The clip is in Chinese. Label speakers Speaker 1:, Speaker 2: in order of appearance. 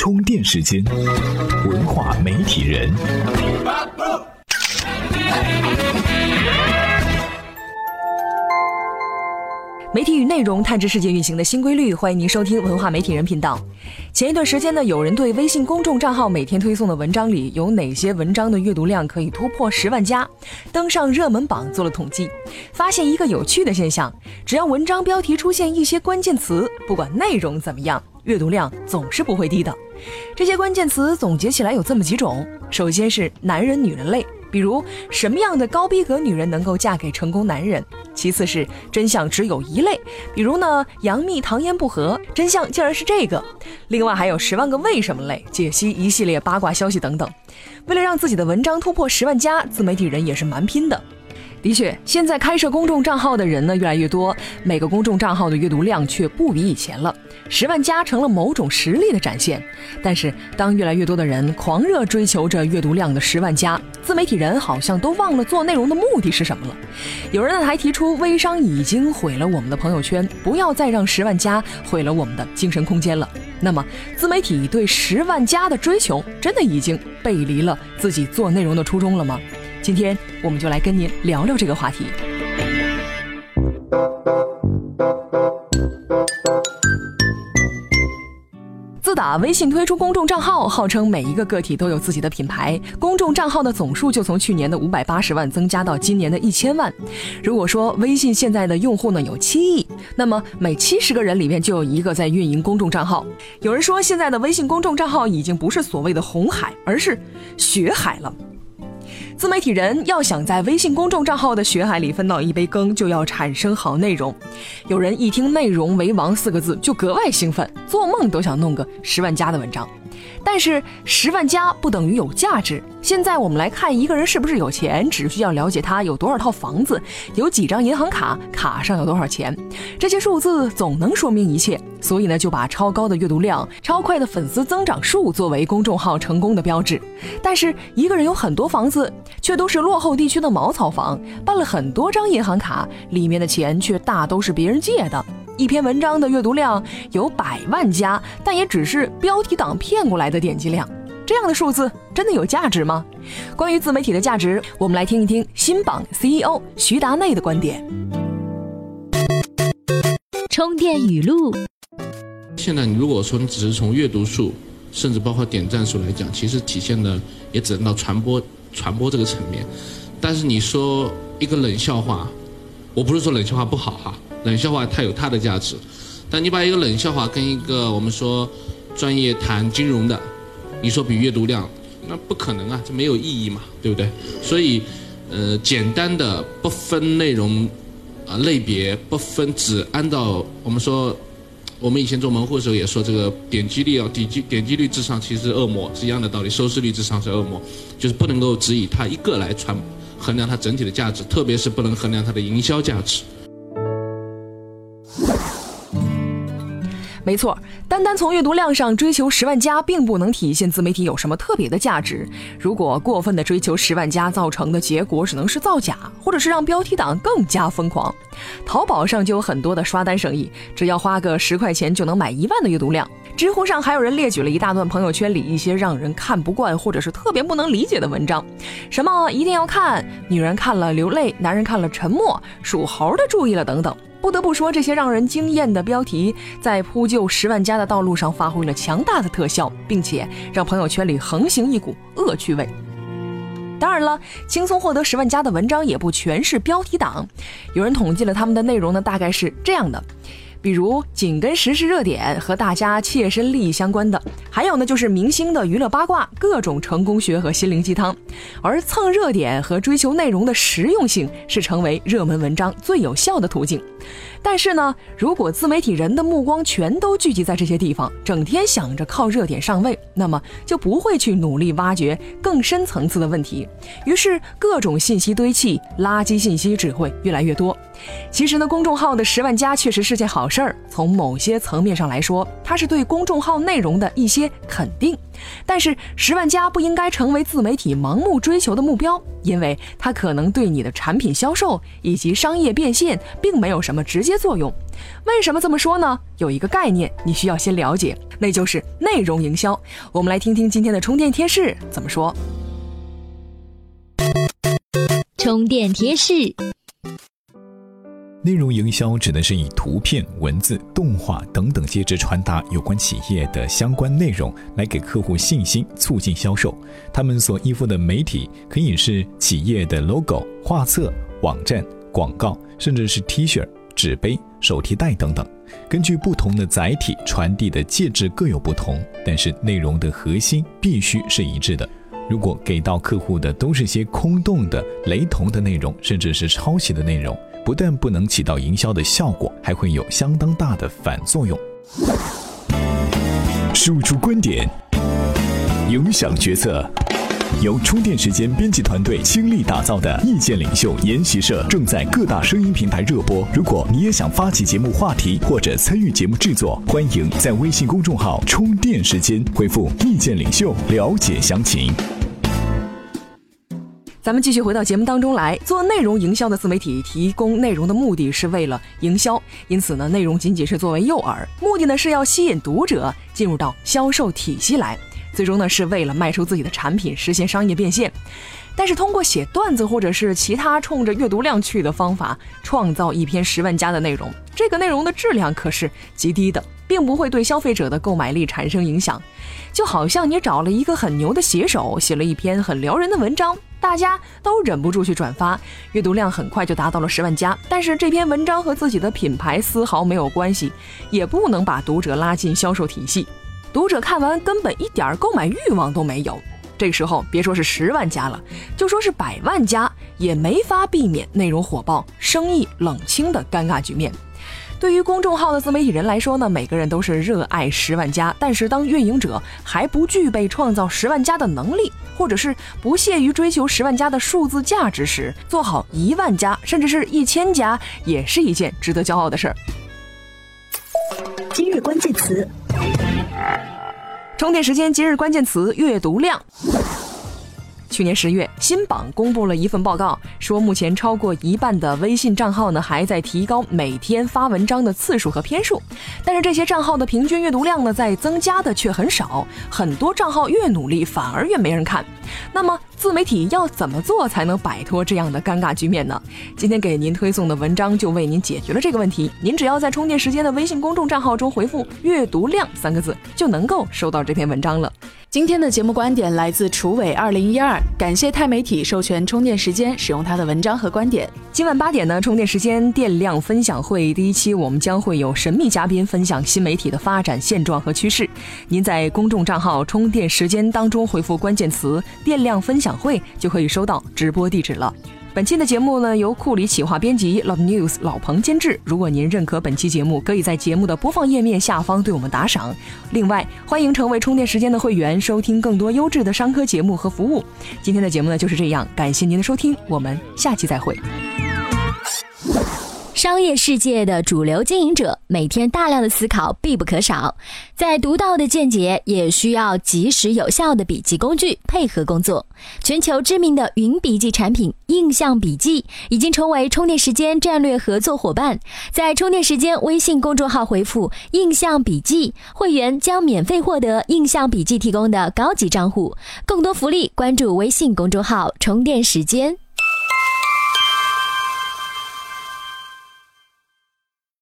Speaker 1: 充电时间，文化媒体人。
Speaker 2: 媒体与内容探知世界运行的新规律，欢迎您收听文化媒体人频道。前一段时间呢，有人对微信公众账号每天推送的文章里有哪些文章的阅读量可以突破十万加，登上热门榜做了统计，发现一个有趣的现象：只要文章标题出现一些关键词，不管内容怎么样，阅读量总是不会低的。这些关键词总结起来有这么几种：首先是男人、女人类。比如什么样的高逼格女人能够嫁给成功男人？其次是真相只有一类，比如呢杨幂唐嫣不和，真相竟然是这个。另外还有十万个为什么类，解析一系列八卦消息等等。为了让自己的文章突破十万加，自媒体人也是蛮拼的。的确，现在开设公众账号的人呢越来越多，每个公众账号的阅读量却不比以前了。十万加成了某种实力的展现。但是，当越来越多的人狂热追求着阅读量的十万加，自媒体人好像都忘了做内容的目的是什么了。有人呢还提出，微商已经毁了我们的朋友圈，不要再让十万加毁了我们的精神空间了。那么，自媒体对十万加的追求，真的已经背离了自己做内容的初衷了吗？今天我们就来跟您聊聊这个话题。自打微信推出公众账号，号称每一个个体都有自己的品牌，公众账号的总数就从去年的五百八十万增加到今年的一千万。如果说微信现在的用户呢有七亿，那么每七十个人里面就有一个在运营公众账号。有人说，现在的微信公众账号已经不是所谓的红海，而是血海了。自媒体人要想在微信公众账号的血海里分到一杯羹，就要产生好内容。有人一听“内容为王”四个字就格外兴奋，做梦都想弄个十万加的文章。但是十万加不等于有价值。现在我们来看一个人是不是有钱，只需要了解他有多少套房子，有几张银行卡，卡上有多少钱，这些数字总能说明一切。所以呢，就把超高的阅读量、超快的粉丝增长数作为公众号成功的标志。但是一个人有很多房子，却都是落后地区的茅草房，办了很多张银行卡，里面的钱却大都是别人借的。一篇文章的阅读量有百万加，但也只是标题党骗过来的点击量。这样的数字真的有价值吗？关于自媒体的价值，我们来听一听新榜 CEO 徐达内的观点。
Speaker 3: 充电语录：
Speaker 4: 现在你如果说你只是从阅读数，甚至包括点赞数来讲，其实体现的也只能到传播传播这个层面。但是你说一个冷笑话，我不是说冷笑话不好哈。冷笑话它有它的价值，但你把一个冷笑话跟一个我们说专业谈金融的，你说比阅读量，那不可能啊，这没有意义嘛，对不对？所以，呃，简单的不分内容啊类别，不分只按照我们说，我们以前做门户的时候也说这个点击率啊，点击点击率至上其实恶魔，是一样的道理，收视率至上是恶魔，就是不能够只以它一个来传衡量它整体的价值，特别是不能衡量它的营销价值。
Speaker 2: 没错，单单从阅读量上追求十万加，并不能体现自媒体有什么特别的价值。如果过分的追求十万加，造成的结果只能是造假，或者是让标题党更加疯狂。淘宝上就有很多的刷单生意，只要花个十块钱就能买一万的阅读量。知乎上还有人列举了一大段朋友圈里一些让人看不惯或者是特别不能理解的文章，什么一定要看，女人看了流泪，男人看了沉默，属猴的注意了等等。不得不说，这些让人惊艳的标题，在铺就十万加的道路上发挥了强大的特效，并且让朋友圈里横行一股恶趣味。当然了，轻松获得十万加的文章也不全是标题党，有人统计了他们的内容呢，大概是这样的。比如紧跟时事热点和大家切身利益相关的，还有呢就是明星的娱乐八卦、各种成功学和心灵鸡汤。而蹭热点和追求内容的实用性是成为热门文章最有效的途径。但是呢，如果自媒体人的目光全都聚集在这些地方，整天想着靠热点上位，那么就不会去努力挖掘更深层次的问题。于是各种信息堆砌，垃圾信息只会越来越多。其实呢，公众号的十万加确实是件好事儿。从某些层面上来说，它是对公众号内容的一些。肯定。但是十万加不应该成为自媒体盲目追求的目标，因为它可能对你的产品销售以及商业变现并没有什么直接作用。为什么这么说呢？有一个概念你需要先了解，那就是内容营销。我们来听听今天的充电贴士怎么说。
Speaker 3: 充电贴士。
Speaker 1: 内容营销指的是以图片、文字、动画等等介质传达有关企业的相关内容，来给客户信心，促进销售。他们所依附的媒体可以是企业的 logo、画册、网站、广告，甚至是 T 恤、纸杯、手提袋等等。根据不同的载体传递的介质各有不同，但是内容的核心必须是一致的。如果给到客户的都是些空洞的、雷同的内容，甚至是抄袭的内容。不但不能起到营销的效果，还会有相当大的反作用。输出观点，影响决策，由充电时间编辑团队倾力打造的意见领袖研习社正在各大声音平台热播。如果你也想发起节目话题或者参与节目制作，欢迎在微信公众号“充电时间”回复“意见领袖”了解详情。
Speaker 2: 咱们继续回到节目当中来，做内容营销的自媒体提供内容的目的是为了营销，因此呢，内容仅仅是作为诱饵，目的呢是要吸引读者进入到销售体系来，最终呢是为了卖出自己的产品，实现商业变现。但是通过写段子或者是其他冲着阅读量去的方法，创造一篇十万加的内容，这个内容的质量可是极低的，并不会对消费者的购买力产生影响。就好像你找了一个很牛的写手，写了一篇很撩人的文章。大家都忍不住去转发，阅读量很快就达到了十万加。但是这篇文章和自己的品牌丝毫没有关系，也不能把读者拉进销售体系。读者看完根本一点购买欲望都没有。这个时候别说是十万加了，就说是百万加，也没法避免内容火爆、生意冷清的尴尬局面。对于公众号的自媒体人来说呢，每个人都是热爱十万加，但是当运营者还不具备创造十万加的能力，或者是不屑于追求十万加的数字价值时，做好一万加甚至是一千加，也是一件值得骄傲的事儿。
Speaker 5: 今日关键词：
Speaker 2: 充电时间。今日关键词：阅读量。去年十月，新榜公布了一份报告，说目前超过一半的微信账号呢还在提高每天发文章的次数和篇数，但是这些账号的平均阅读量呢在增加的却很少，很多账号越努力反而越没人看。那么自媒体要怎么做才能摆脱这样的尴尬局面呢？今天给您推送的文章就为您解决了这个问题。您只要在充电时间的微信公众账号中回复“阅读量”三个字，就能够收到这篇文章了。
Speaker 6: 今天的节目观点来自楚伟二零一二，感谢钛媒体授权充电时间使用他的文章和观点。
Speaker 2: 今晚八点呢，充电时间电量分享会第一期，我们将会有神秘嘉宾分享新媒体的发展现状和趋势。您在公众账号“充电时间”当中回复关键词“电量分享会”，就可以收到直播地址了。本期的节目呢，由库里企划编辑，老 news 老彭监制。如果您认可本期节目，可以在节目的播放页面下方对我们打赏。另外，欢迎成为充电时间的会员，收听更多优质的商科节目和服务。今天的节目呢就是这样，感谢您的收听，我们下期再会。
Speaker 3: 商业世界的主流经营者每天大量的思考必不可少，在独到的见解也需要及时有效的笔记工具配合工作。全球知名的云笔记产品印象笔记已经成为充电时间战略合作伙伴，在充电时间微信公众号回复“印象笔记”，会员将免费获得印象笔记提供的高级账户。更多福利，关注微信公众号“充电时间”。